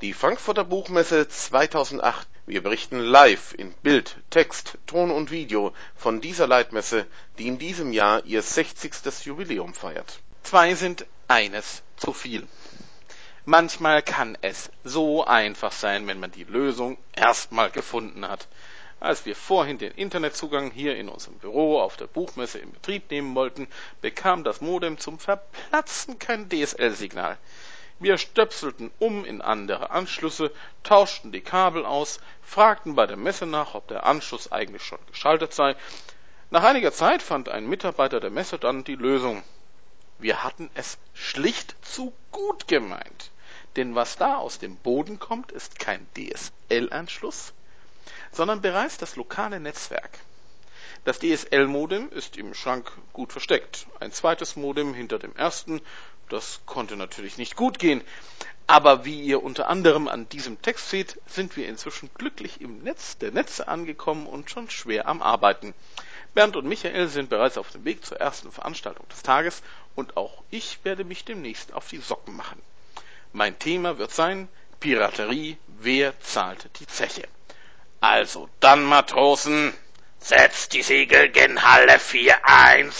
Die Frankfurter Buchmesse 2008. Wir berichten live in Bild, Text, Ton und Video von dieser Leitmesse, die in diesem Jahr ihr 60. Jubiläum feiert. Zwei sind eines zu viel. Manchmal kann es so einfach sein, wenn man die Lösung erstmal gefunden hat. Als wir vorhin den Internetzugang hier in unserem Büro auf der Buchmesse in Betrieb nehmen wollten, bekam das Modem zum Verplatzen kein DSL-Signal. Wir stöpselten um in andere Anschlüsse, tauschten die Kabel aus, fragten bei der Messe nach, ob der Anschluss eigentlich schon geschaltet sei. Nach einiger Zeit fand ein Mitarbeiter der Messe dann die Lösung. Wir hatten es schlicht zu gut gemeint. Denn was da aus dem Boden kommt, ist kein DSL-Anschluss, sondern bereits das lokale Netzwerk. Das DSL-Modem ist im Schrank gut versteckt. Ein zweites Modem hinter dem ersten. Das konnte natürlich nicht gut gehen. Aber wie ihr unter anderem an diesem Text seht, sind wir inzwischen glücklich im Netz der Netze angekommen und schon schwer am Arbeiten. Bernd und Michael sind bereits auf dem Weg zur ersten Veranstaltung des Tages und auch ich werde mich demnächst auf die Socken machen. Mein Thema wird sein Piraterie, wer zahlt die Zeche? Also dann, Matrosen, setzt die Segel gen Halle 4-1.